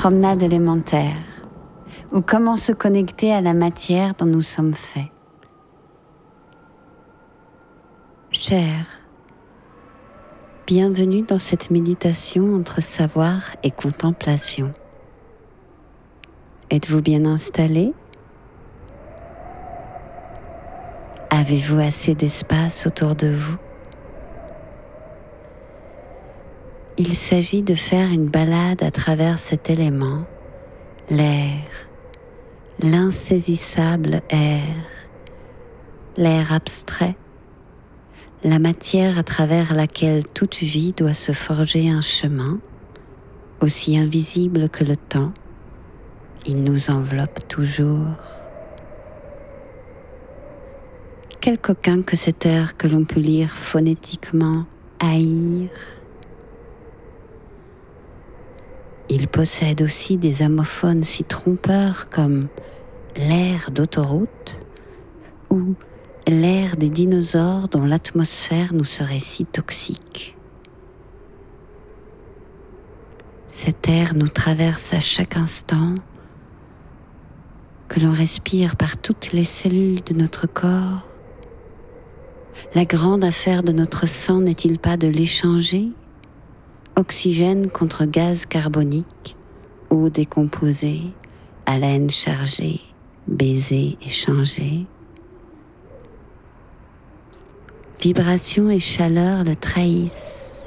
promenade élémentaire, ou comment se connecter à la matière dont nous sommes faits. Cher, bienvenue dans cette méditation entre savoir et contemplation. Êtes-vous bien installé? Avez-vous assez d'espace autour de vous? Il s'agit de faire une balade à travers cet élément, l'air, l'insaisissable air, l'air abstrait, la matière à travers laquelle toute vie doit se forger un chemin, aussi invisible que le temps, il nous enveloppe toujours. Quel coquin que cet air que l'on peut lire phonétiquement haïr. Il possède aussi des homophones si trompeurs comme l'air d'autoroute ou l'air des dinosaures dont l'atmosphère nous serait si toxique. Cet air nous traverse à chaque instant, que l'on respire par toutes les cellules de notre corps la grande affaire de notre sang n'est-il pas de l'échanger? Oxygène contre gaz carbonique, eau décomposée, haleine chargée, baiser échangé. Vibration et chaleur le trahissent.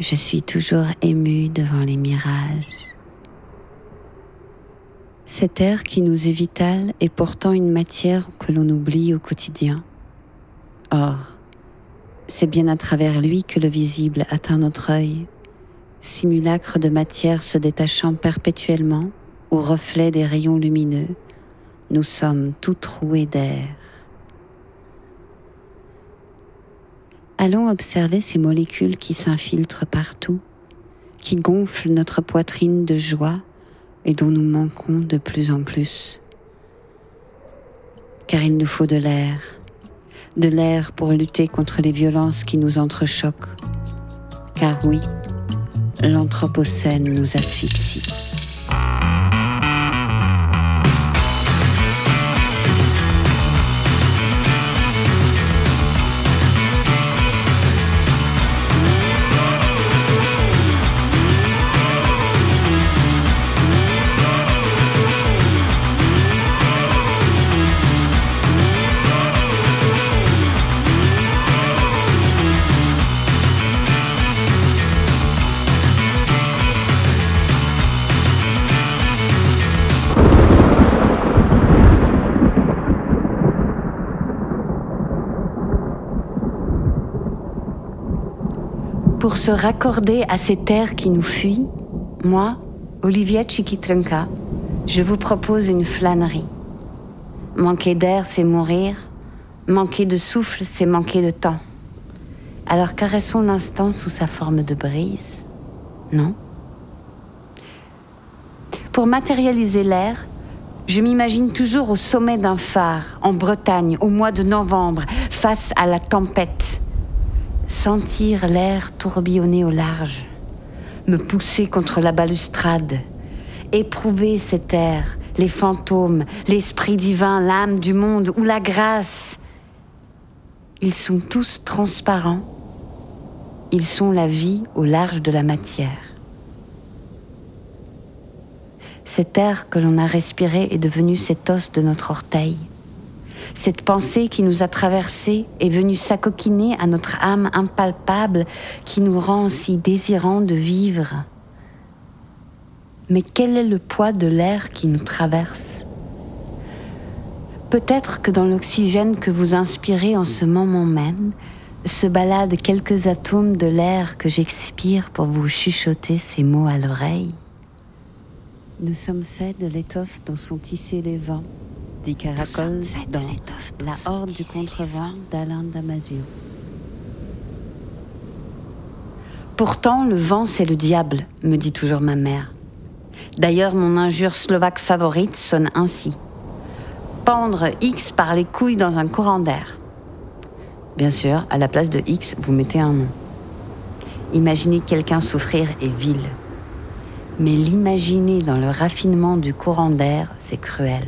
Je suis toujours ému devant les mirages. Cet air qui nous est vital est pourtant une matière que l'on oublie au quotidien. Or, c'est bien à travers lui que le visible atteint notre œil, simulacre de matière se détachant perpétuellement au reflet des rayons lumineux, nous sommes tout troués d'air. Allons observer ces molécules qui s'infiltrent partout, qui gonflent notre poitrine de joie et dont nous manquons de plus en plus. Car il nous faut de l'air, de l'air pour lutter contre les violences qui nous entrechoquent. Car oui, l'Anthropocène nous asphyxie. Pour se raccorder à ces terres qui nous fuient, moi, Olivia Chiquitrenka, je vous propose une flânerie. Manquer d'air, c'est mourir. Manquer de souffle, c'est manquer de temps. Alors caressons l'instant sous sa forme de brise, non? Pour matérialiser l'air, je m'imagine toujours au sommet d'un phare, en Bretagne, au mois de novembre, face à la tempête sentir l'air tourbillonner au large, me pousser contre la balustrade, éprouver cet air, les fantômes, l'esprit divin, l'âme du monde ou la grâce. Ils sont tous transparents, ils sont la vie au large de la matière. Cet air que l'on a respiré est devenu cet os de notre orteil cette pensée qui nous a traversés est venue s'acoquiner à notre âme impalpable qui nous rend si désirants de vivre. Mais quel est le poids de l'air qui nous traverse? Peut-être que dans l'oxygène que vous inspirez en ce moment même, se baladent quelques atomes de l'air que j'expire pour vous chuchoter ces mots à l'oreille. Nous sommes faits de l'étoffe dont sont tissés les vents dit Caracol dans La Horde du Contrevent d'Alain Damasio. Pourtant, le vent, c'est le diable, me dit toujours ma mère. D'ailleurs, mon injure slovaque favorite sonne ainsi. Pendre X par les couilles dans un courant d'air. Bien sûr, à la place de X, vous mettez un nom. Imaginez quelqu'un souffrir est vil. Mais l'imaginer dans le raffinement du courant d'air, c'est cruel.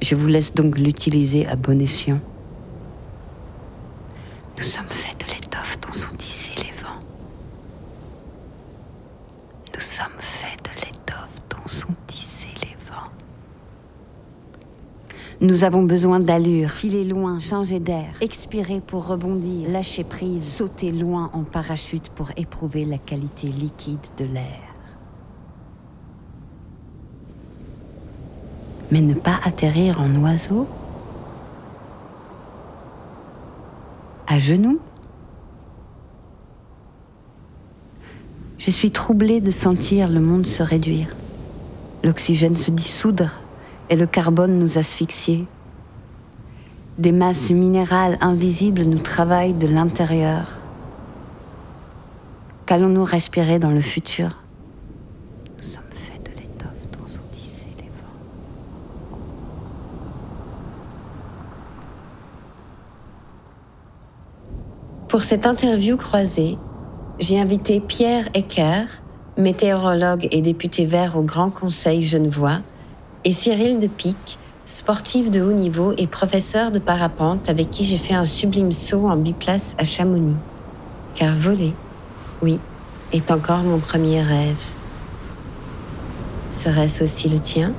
Je vous laisse donc l'utiliser à bon escient. Nous sommes faits de l'étoffe dont sont tissés les vents. Nous sommes faits de l'étoffe dont sont tissés les vents. Nous avons besoin d'allure, filer loin, changer d'air, expirer pour rebondir, lâcher prise, sauter loin en parachute pour éprouver la qualité liquide de l'air. Mais ne pas atterrir en oiseau À genoux Je suis troublée de sentir le monde se réduire, l'oxygène se dissoudre et le carbone nous asphyxier. Des masses minérales invisibles nous travaillent de l'intérieur. Qu'allons-nous respirer dans le futur Nous sommes faits de l'étoffe dont sont tissés les vents. Pour cette interview croisée, j'ai invité Pierre Ecker, météorologue et député vert au Grand Conseil genevois, et Cyril de Pic, sportif de haut niveau et professeur de parapente avec qui j'ai fait un sublime saut en biplace à Chamonix. Car voler, oui, est encore mon premier rêve. Serait-ce aussi le tien?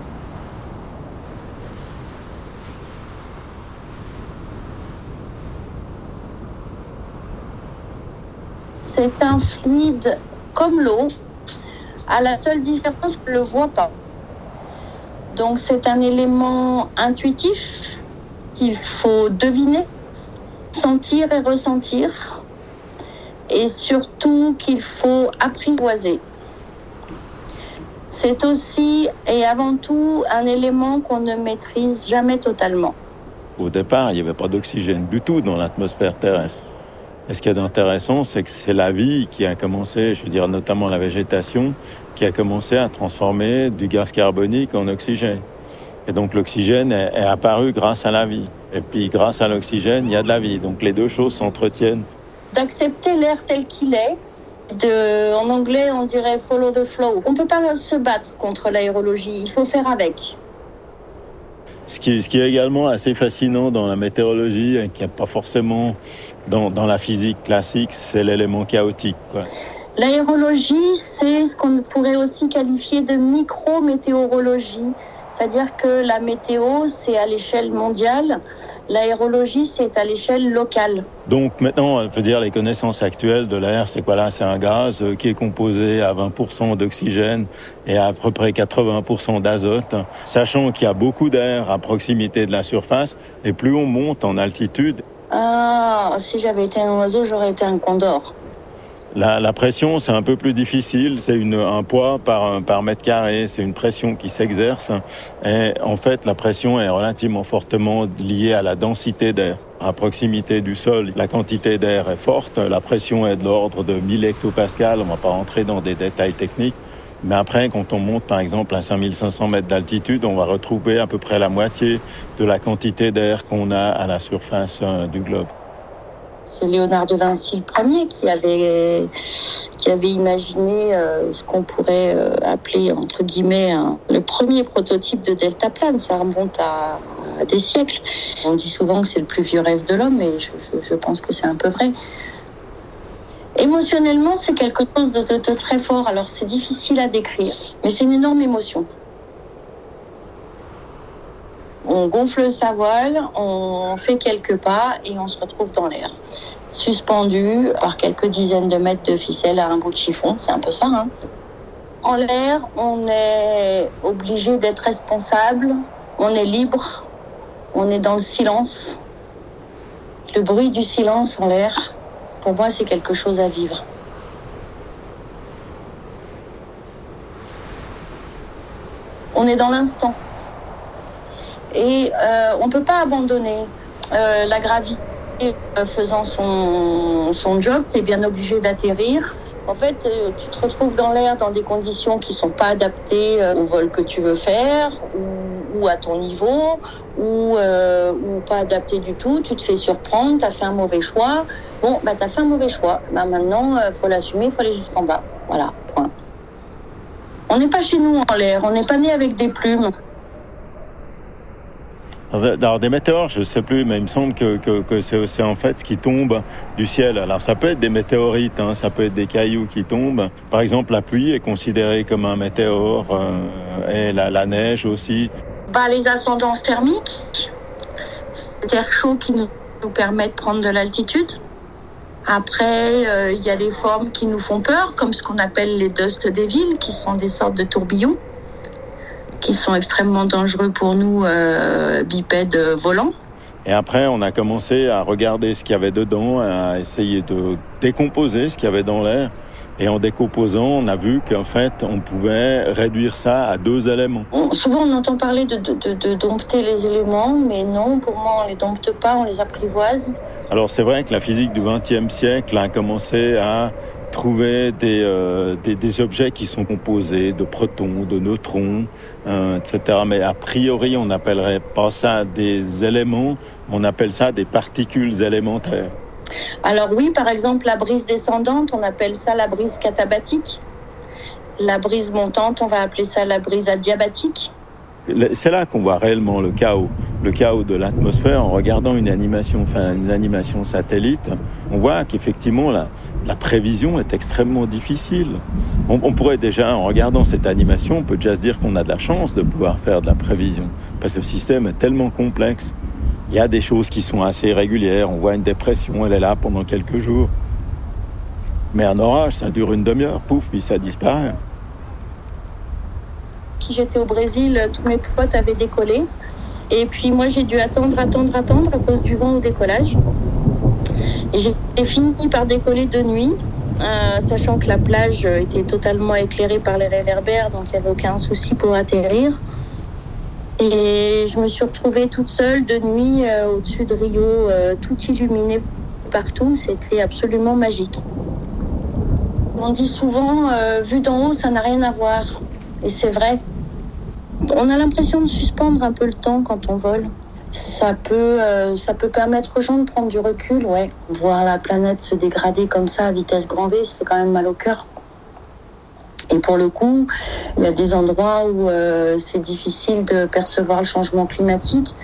C'est un fluide comme l'eau, à la seule différence je ne le voit pas. Donc c'est un élément intuitif qu'il faut deviner, sentir et ressentir, et surtout qu'il faut apprivoiser. C'est aussi et avant tout un élément qu'on ne maîtrise jamais totalement. Au départ, il n'y avait pas d'oxygène du tout dans l'atmosphère terrestre. Et ce qui est intéressant, c'est que c'est la vie qui a commencé, je veux dire notamment la végétation, qui a commencé à transformer du gaz carbonique en oxygène. Et donc l'oxygène est, est apparu grâce à la vie. Et puis grâce à l'oxygène, il y a de la vie. Donc les deux choses s'entretiennent. D'accepter l'air tel qu'il est, de, en anglais on dirait follow the flow. On ne peut pas se battre contre l'aérologie, il faut faire avec. Ce qui, ce qui, est également assez fascinant dans la météorologie, et qui n'est pas forcément dans, dans, la physique classique, c'est l'élément chaotique. L'aérologie, c'est ce qu'on pourrait aussi qualifier de micro-météorologie. C'est-à-dire que la météo, c'est à l'échelle mondiale, l'aérologie, c'est à l'échelle locale. Donc maintenant, je veux dire, les connaissances actuelles de l'air, c'est quoi là? C'est un gaz qui est composé à 20% d'oxygène et à, à peu près 80% d'azote, sachant qu'il y a beaucoup d'air à proximité de la surface, et plus on monte en altitude. Ah, si j'avais été un oiseau, j'aurais été un condor. La, pression, c'est un peu plus difficile. C'est un poids par, par mètre carré. C'est une pression qui s'exerce. Et en fait, la pression est relativement fortement liée à la densité d'air. À proximité du sol, la quantité d'air est forte. La pression est de l'ordre de 1000 hectopascales. On ne va pas rentrer dans des détails techniques. Mais après, quand on monte par exemple à 5500 mètres d'altitude, on va retrouver à peu près la moitié de la quantité d'air qu'on a à la surface du globe. C'est Léonard de Vinci le premier qui avait, qui avait imaginé euh, ce qu'on pourrait euh, appeler, entre guillemets, le premier prototype de deltaplane. Ça remonte à, des siècles. On dit souvent que c'est le plus vieux rêve de l'homme, et je, pense que c'est un peu vrai. Émotionnellement, c'est quelque chose de, très fort. Alors, c'est difficile à décrire, mais c'est une énorme émotion. On gonfle sa voile, on fait quelques pas et on se retrouve dans l'air. Suspendu par quelques dizaines de mètres de ficelle à un bout de chiffon, c'est un peu ça. Hein en l'air, on est obligé d'être responsable, on est libre, on est dans le silence. Le bruit du silence en l'air, pour moi, c'est quelque chose à vivre. On est dans l'instant. Et euh, on ne peut pas abandonner euh, la gravité euh, faisant son, job, tu es bien obligé d'atterrir. En fait, tu te retrouves dans l'air dans des conditions qui ne sont pas adaptées au vol que tu veux faire ou à ton niveau ou, euh, ou, pas adaptées du tout. Tu te fais surprendre, tu as fait un mauvais choix. Bon, bah, tu as fait un mauvais choix. Bah, maintenant, il faut l'assumer, il faut aller jusqu'en bas. Voilà, point. On n'est pas chez nous en l'air, on n'est pas né avec des plumes. Alors des météores, je ne sais plus, mais il me semble que, que, c'est en fait ce qui tombe du ciel. Alors ça peut être des météorites, hein, ça peut être des cailloux qui tombent. Par exemple, la pluie est considérée comme un météore euh, et la, neige aussi. Bah, les ascendances thermiques, l'air chaud qui nous, nous permet de prendre de l'altitude. Après, euh, il y a les formes qui nous font peur, comme ce qu'on appelle les dust des villes, qui sont des sortes de tourbillons qui sont extrêmement dangereux pour nous, euh, bipèdes volants. Et après, on a commencé à regarder ce qu'il y avait dedans, à essayer de décomposer ce qu'il y avait dans l'air. Et en décomposant, on a vu qu'en fait, on pouvait réduire ça à deux éléments. souvent, on entend parler de, de, de, dompter les éléments, mais non, pour moi, on les dompte pas, on les apprivoise. Alors, c'est vrai que la physique du XXe siècle a commencé à trouver euh, des, des, objets qui sont composés de protons, de neutrons, euh, etc. Mais a priori, on n'appellerait pas ça des éléments, on appelle ça des particules élémentaires. Alors oui, par exemple, la brise descendante, on appelle ça la brise catabatique. La brise montante, on va appeler ça la brise adiabatique. C'est là qu'on voit réellement le chaos, le chaos de l'atmosphère en regardant une animation, enfin une animation satellite. On voit qu'effectivement la, prévision est extrêmement difficile. On, on, pourrait déjà, en regardant cette animation, on peut déjà se dire qu'on a de la chance de pouvoir faire de la prévision, parce que le système est tellement complexe. Il y a des choses qui sont assez irrégulières. On voit une dépression, elle est là pendant quelques jours. Mais un orage, ça dure une demi-heure, pouf, puis ça disparaît j'étais au Brésil, tous mes potes avaient décollé. Et puis moi, j'ai dû attendre, attendre, attendre à cause du vent au décollage. Et j'ai fini par décoller de nuit, euh, sachant que la plage était totalement éclairée par les réverbères, donc il n'y avait aucun souci pour atterrir. Et je me suis retrouvée toute seule de nuit euh, au-dessus de Rio, euh, tout illuminé partout. C'était absolument magique. On dit souvent, vu d'en haut, ça n'a rien à voir. Et c'est vrai. On a l'impression de suspendre un peu le temps quand on vole. Ça peut, euh, ça peut permettre aux gens de prendre du recul, ouais. Voir la planète se dégrader comme ça à vitesse grand V, c'est quand même mal au cœur. Et pour le coup, il y a des endroits où euh, c'est difficile de percevoir le changement climatique.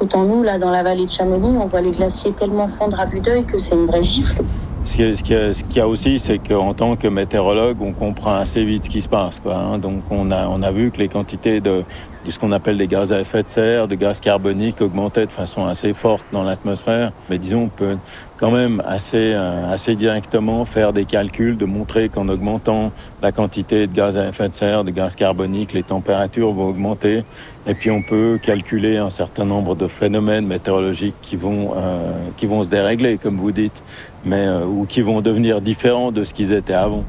Autant nous, là, dans la vallée de Chamonix, on voit les glaciers tellement fondre à vue d'œil que c'est une vraie gifle. Ce qu'il y, a aussi, c'est qu'en tant que météorologue, on comprend assez vite ce qui se passe. Quoi, hein. Donc on a vu que les quantités de, de ce qu'on appelle des gaz à effet de serre, de gaz carbonique augmentaient de façon assez forte dans l'atmosphère. Mais disons, on peut quand même assez, euh, assez directement faire des calculs, de montrer qu'en augmentant la quantité de gaz à effet de serre, de gaz carbonique, les températures vont augmenter. Et puis on peut calculer un certain nombre de phénomènes météorologiques qui vont, euh, qui vont se dérégler, comme vous dites, mais, euh, ou qui vont devenir différents de ce qu'ils étaient avant.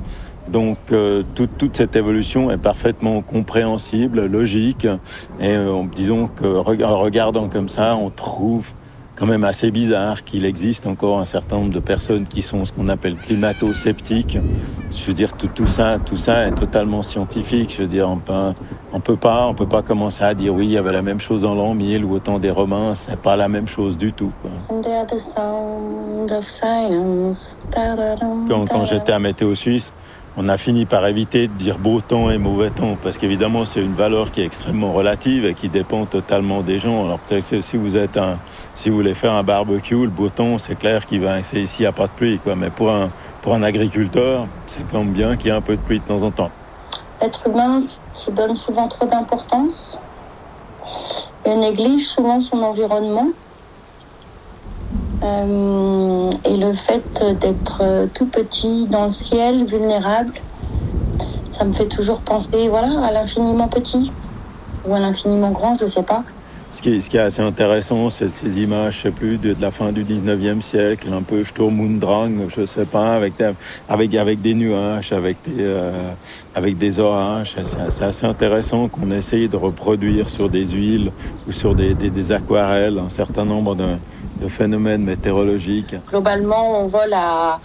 Donc euh, toute, toute, cette évolution est parfaitement compréhensible, logique, et euh, disons que en regardant comme ça, on trouve quand même assez bizarre qu'il existe encore un certain nombre de personnes qui sont ce qu'on appelle climato-sceptiques. Je veux dire, tout, tout, ça, tout ça est totalement scientifique. Je veux dire, on peut, on peut pas, on peut pas commencer à dire oui, il y avait la même chose en l'an 1000 ou au temps des Romains. C'est pas la même chose du tout. Quoi. Quand, quand j'étais à Météo Suisse, on a fini par éviter de dire beau temps et mauvais temps, parce qu'évidemment c'est une valeur qui est extrêmement relative et qui dépend totalement des gens. Alors peut-être que si vous voulez faire un barbecue, le beau temps, c'est clair qu'il va, c'est ici, a pas de pluie. Mais pour un, pour un agriculteur, c'est quand même bien qu'il y ait un peu de pluie de temps en temps. L'être humain se donne souvent trop d'importance et néglige souvent son environnement. Euh, et le fait d'être tout petit dans le ciel, vulnérable, ça me fait toujours penser voilà, à l'infiniment petit ou à l'infiniment grand, je ne sais pas. Ce qui, est, assez intéressant, c'est ces images, je sais plus, de, la fin du 19e siècle, un peu Sturm und Drang, je sais pas, avec, des nuages, avec des, euh, orages. C'est assez intéressant qu'on essaye de reproduire sur des huiles ou sur des, aquarelles un certain nombre de, phénomènes météorologiques Globalement, on vole à,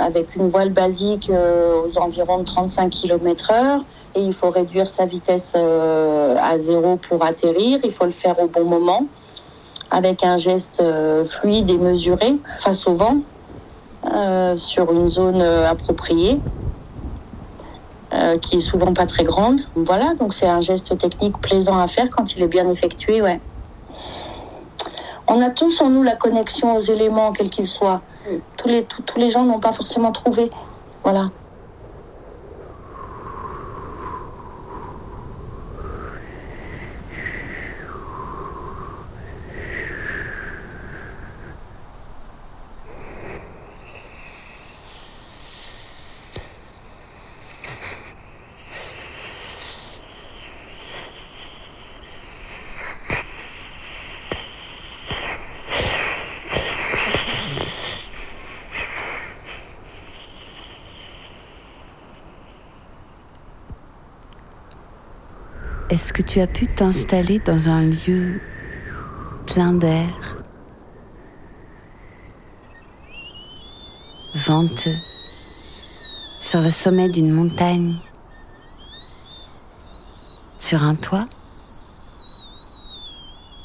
avec une voile basique euh, aux environs de 35 km heure et il faut réduire sa vitesse euh, à zéro pour atterrir. Il faut le faire bon moment avec un geste euh, fluide et mesuré face au vent sur une zone appropriée. euh, qui est souvent pas très grande. Voilà, donc c'est un geste technique plaisant à faire quand il est bien effectué, ouais. On a tous en nous la connexion aux éléments, quels qu'ils soient. Tous les, tous les gens n'ont pas forcément trouvé. Voilà. Est-ce que tu as pu t'installer dans un lieu plein d'air, venteux, sur le sommet d'une montagne, sur un toit,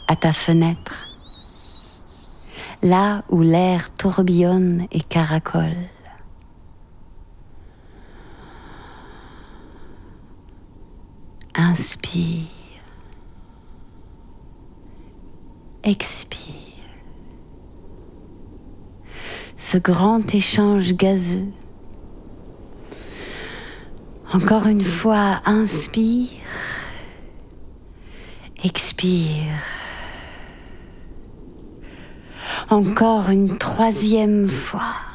à ta fenêtre, là où l'air tourbillonne et caracole Inspire. Expire. Ce grand échange gazeux. Encore une fois, inspire. Expire. Encore une troisième fois.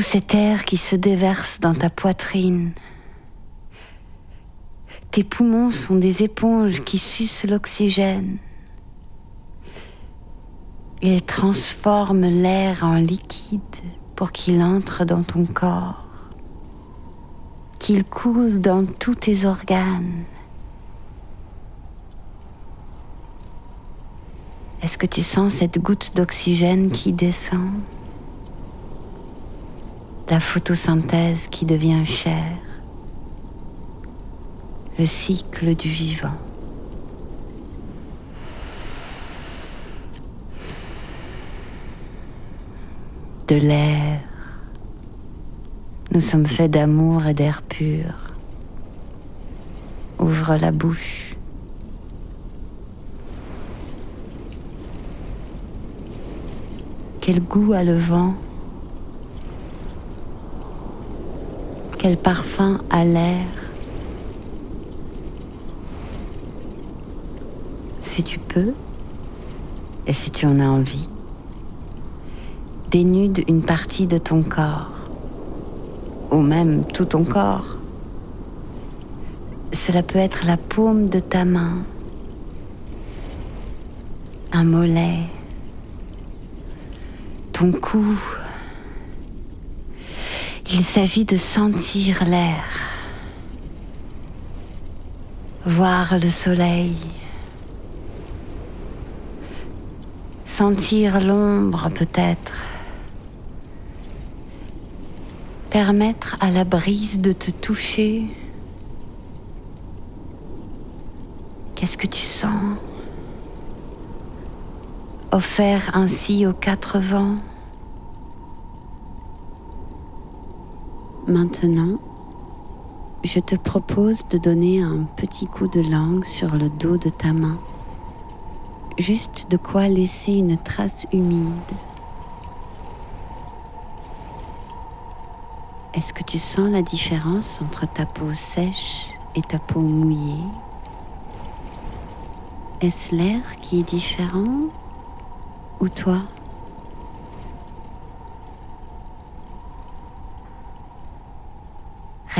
Tout cet air qui se déverse dans ta poitrine. Tes poumons sont des éponges qui sucent l'oxygène. Ils transforment l'air en liquide pour qu'il entre dans ton corps, qu'il coule dans tous tes organes. Est-ce que tu sens cette goutte d'oxygène qui descend? La photosynthèse qui devient chair, le cycle du vivant. De l'air, nous sommes faits d'amour et d'air pur. Ouvre la bouche. Quel goût a le vent quel parfum a l'air. Si tu peux, et si tu en as envie, dénude une partie de ton corps, ou même tout ton corps. Cela peut être la paume de ta main, un mollet, ton cou, il s'agit de sentir l'air, voir le soleil, sentir l'ombre peut-être, permettre à la brise de te toucher. Qu'est-ce que tu sens? Offert ainsi aux quatre vents. Maintenant, je te propose de donner un petit coup de langue sur le dos de ta main. Juste de quoi laisser une trace humide. Est-ce que tu sens la différence entre ta peau sèche et ta peau mouillée? Est-ce l'air qui est différent? Ou toi?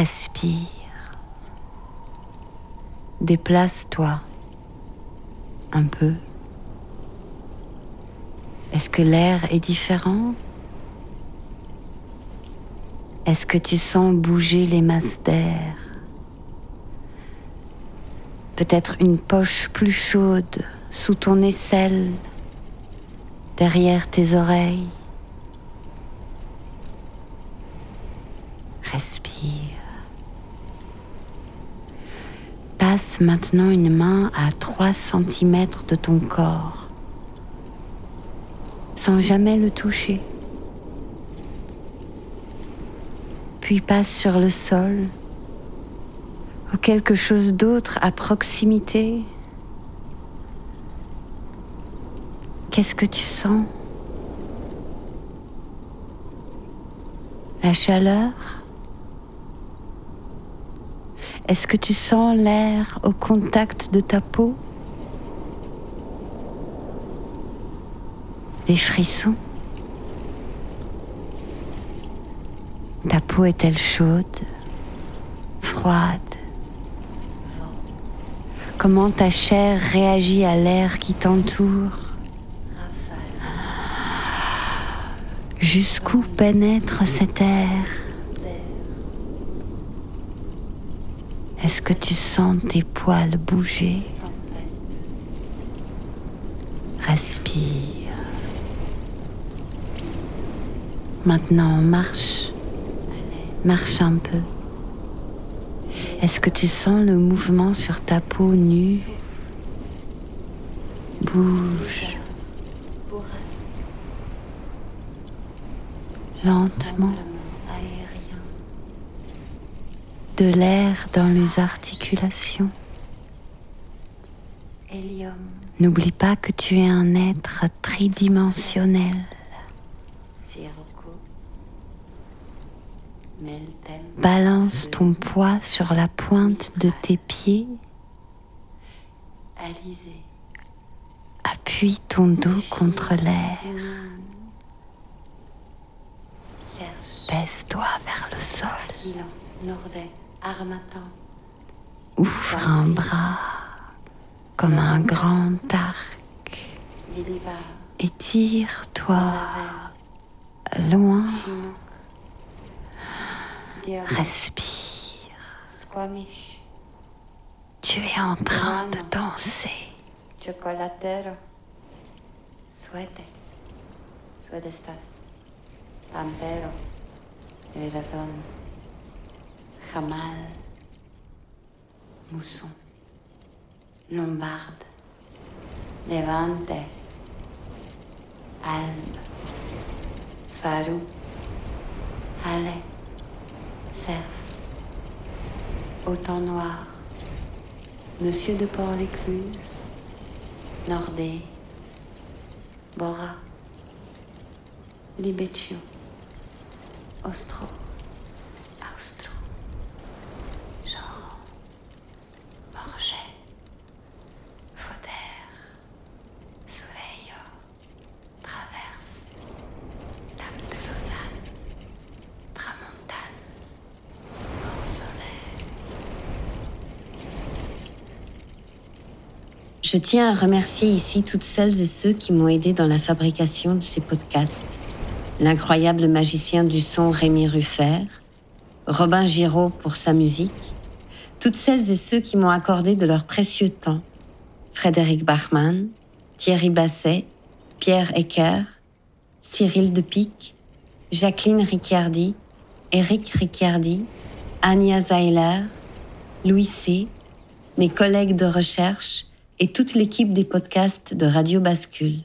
Respire. Déplace-toi un peu. Est-ce que l'air est différent? Est-ce que tu sens bouger les masses d'air? Peut-être une poche plus chaude sous ton aisselle, derrière tes oreilles. Respire. Passe maintenant une main à 3 cm de ton corps, sans jamais le toucher. puis passe sur le sol, ou quelque chose d'autre à proximité. Qu'est-ce que tu sens? La chaleur? Est-ce que tu sens l'air au contact de ta peau? Des frissons? Ta peau est-elle chaude Froide? Comment ta chair réagit à l'air qui t'entoure? Jusqu'où pénètre cet air Est-ce que tu sens tes poils bouger Respire. Maintenant, marche. Marche un peu. Est-ce que tu sens le mouvement sur ta peau nue? Bouge. Lentement. De l'air dans les articulations. N'oublie pas que tu es un être tridimensionnel. Balance ton poids sur la pointe de tes pieds. Appuie ton dos contre l'air. Baisse-toi vers le sol. Ouvre un bras comme un grand arc. Étire-toi loin. Respire. Tu es en train de danser. Chocolatero. Suete. Suete estás. Pampero. Veradón. Jamal. Mousson. Lombarde. Levante. Albe. Farou. Allez. Cerce, Autant Noir, Monsieur de Port-l'Écluse, Nordé, Bora, Libeccio, Ostro. Je tiens à remercier ici toutes celles et ceux qui m'ont aidé dans la fabrication de ces podcasts. L'incroyable magicien du son Rémi Ruffert, Robin Giraud pour sa musique, toutes celles et ceux qui m'ont accordé de leur précieux temps, Frédéric Bachmann, Thierry Basset, Pierre Ecker, Cyril Depic, Jacqueline Ricciardi, Eric Ricciardi, Anya Zeiler, Louis C., mes collègues de recherche, et toute l'équipe des podcasts de Radio Bascule.